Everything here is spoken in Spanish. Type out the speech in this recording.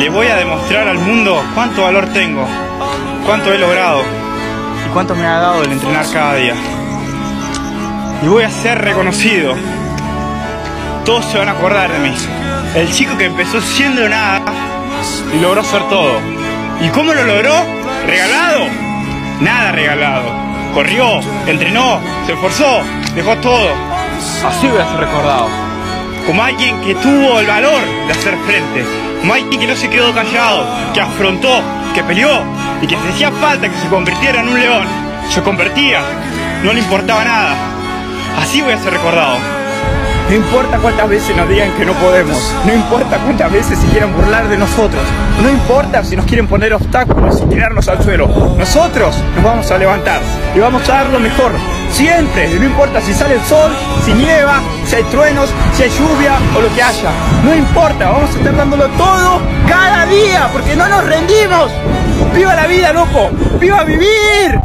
Le voy a demostrar al mundo cuánto valor tengo, cuánto he logrado y cuánto me ha dado el entrenar cada día. Y voy a ser reconocido. Todos se van a acordar de mí. El chico que empezó siendo nada y logró ser todo. ¿Y cómo lo logró? ¿Regalado? Nada regalado. Corrió, entrenó, se esforzó, dejó todo. Así voy a ser recordado. Como alguien que tuvo el valor de hacer frente. Alguien que no se quedó callado, que afrontó, que peleó y que si hacía falta que se convirtiera en un león, se convertía. No le importaba nada. Así voy a ser recordado. No importa cuántas veces nos digan que no podemos, no importa cuántas veces se quieran burlar de nosotros, no importa si nos quieren poner obstáculos y tirarnos al suelo, nosotros nos vamos a levantar y vamos a dar lo mejor, siempre, no importa si sale el sol, si nieva, si hay truenos, si hay lluvia o lo que haya, no importa, vamos a estar dándolo todo cada día porque no nos rendimos. ¡Viva la vida, loco! ¡Viva vivir!